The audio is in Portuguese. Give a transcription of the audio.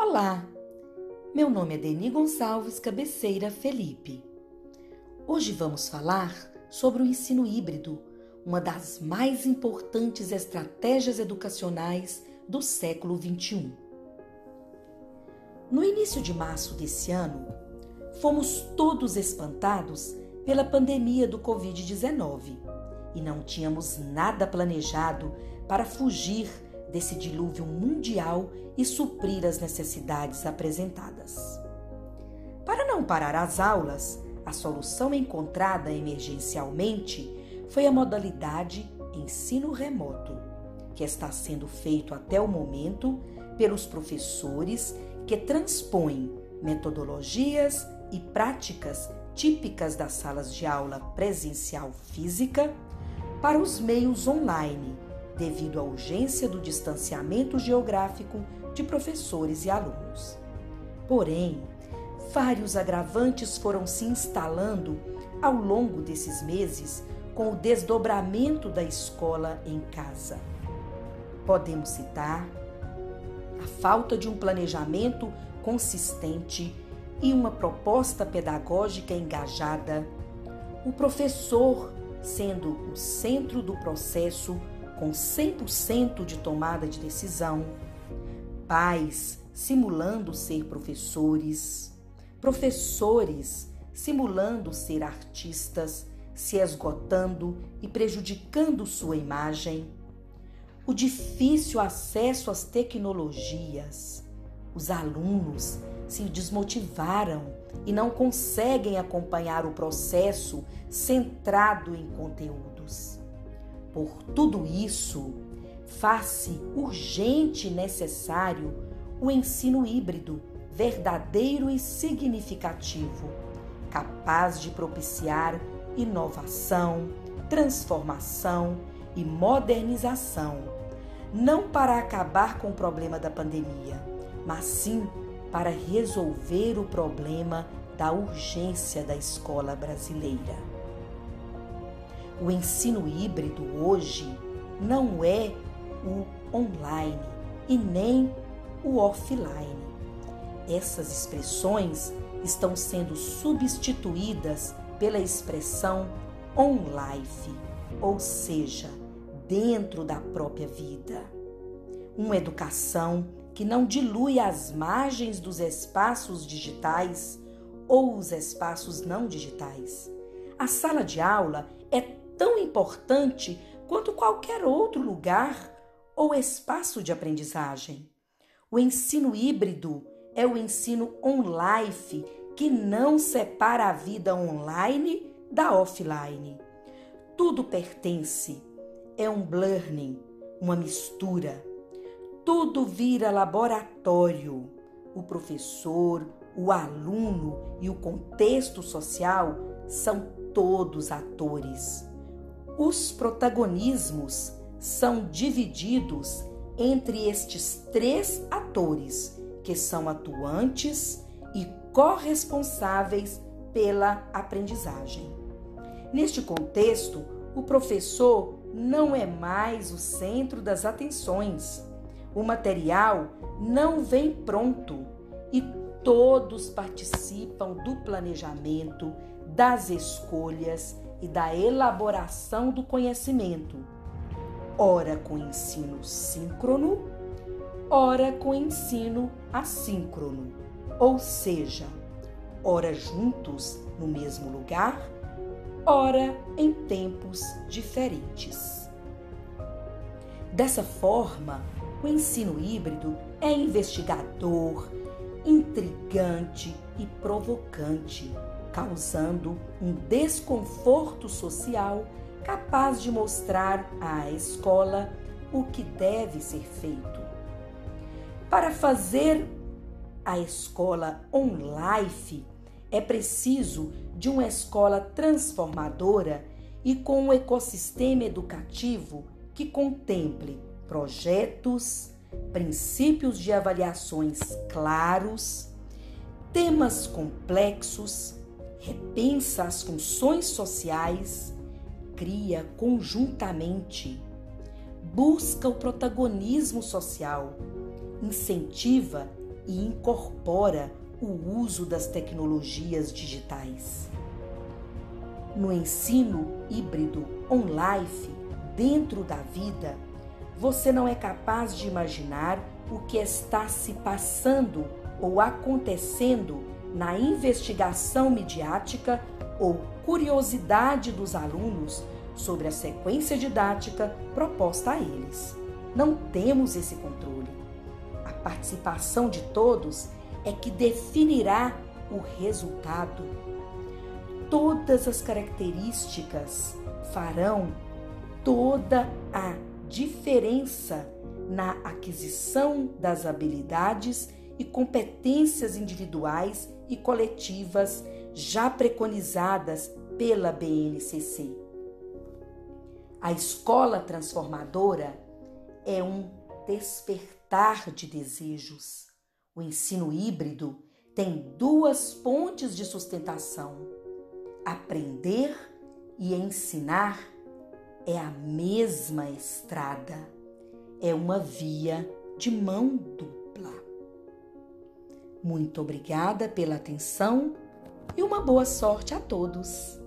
Olá, meu nome é Deni Gonçalves Cabeceira Felipe. Hoje vamos falar sobre o ensino híbrido, uma das mais importantes estratégias educacionais do século XXI. No início de março desse ano, fomos todos espantados pela pandemia do Covid-19 e não tínhamos nada planejado para fugir desse dilúvio mundial e suprir as necessidades apresentadas. Para não parar as aulas, a solução encontrada emergencialmente foi a modalidade ensino remoto, que está sendo feito até o momento pelos professores que transpõem metodologias e práticas típicas das salas de aula presencial física para os meios online devido à urgência do distanciamento geográfico de professores e alunos. Porém, vários agravantes foram se instalando ao longo desses meses com o desdobramento da escola em casa. Podemos citar a falta de um planejamento consistente e uma proposta pedagógica engajada, o professor sendo o centro do processo com 100% de tomada de decisão, pais simulando ser professores, professores simulando ser artistas, se esgotando e prejudicando sua imagem, o difícil acesso às tecnologias, os alunos se desmotivaram e não conseguem acompanhar o processo centrado em conteúdos. Por tudo isso, faz-se urgente e necessário o ensino híbrido, verdadeiro e significativo, capaz de propiciar inovação, transformação e modernização, não para acabar com o problema da pandemia, mas sim para resolver o problema da urgência da escola brasileira. O ensino híbrido hoje não é o online e nem o offline. Essas expressões estão sendo substituídas pela expressão on-life, ou seja, dentro da própria vida. Uma educação que não dilui as margens dos espaços digitais ou os espaços não digitais. A sala de aula é tão importante quanto qualquer outro lugar ou espaço de aprendizagem. O ensino híbrido é o ensino on-life que não separa a vida online da offline. Tudo pertence, é um learning, uma mistura. Tudo vira laboratório. O professor, o aluno e o contexto social são todos atores. Os protagonismos são divididos entre estes três atores, que são atuantes e corresponsáveis pela aprendizagem. Neste contexto, o professor não é mais o centro das atenções. O material não vem pronto e todos participam do planejamento, das escolhas e da elaboração do conhecimento, ora com ensino síncrono, ora com ensino assíncrono, ou seja, ora juntos no mesmo lugar, ora em tempos diferentes. Dessa forma, o ensino híbrido é investigador, intrigante e provocante causando um desconforto social capaz de mostrar à escola o que deve ser feito. Para fazer a escola on-life, é preciso de uma escola transformadora e com um ecossistema educativo que contemple projetos, princípios de avaliações claros, temas complexos, repensa as funções sociais, cria conjuntamente, busca o protagonismo social, incentiva e incorpora o uso das tecnologias digitais. No ensino híbrido on-life, dentro da vida, você não é capaz de imaginar o que está se passando ou acontecendo na investigação midiática ou curiosidade dos alunos sobre a sequência didática proposta a eles. Não temos esse controle. A participação de todos é que definirá o resultado. Todas as características farão toda a diferença na aquisição das habilidades e competências individuais e coletivas já preconizadas pela BNCC. A escola transformadora é um despertar de desejos. O ensino híbrido tem duas pontes de sustentação: aprender e ensinar é a mesma estrada, é uma via de mão dupla. Muito obrigada pela atenção e uma boa sorte a todos!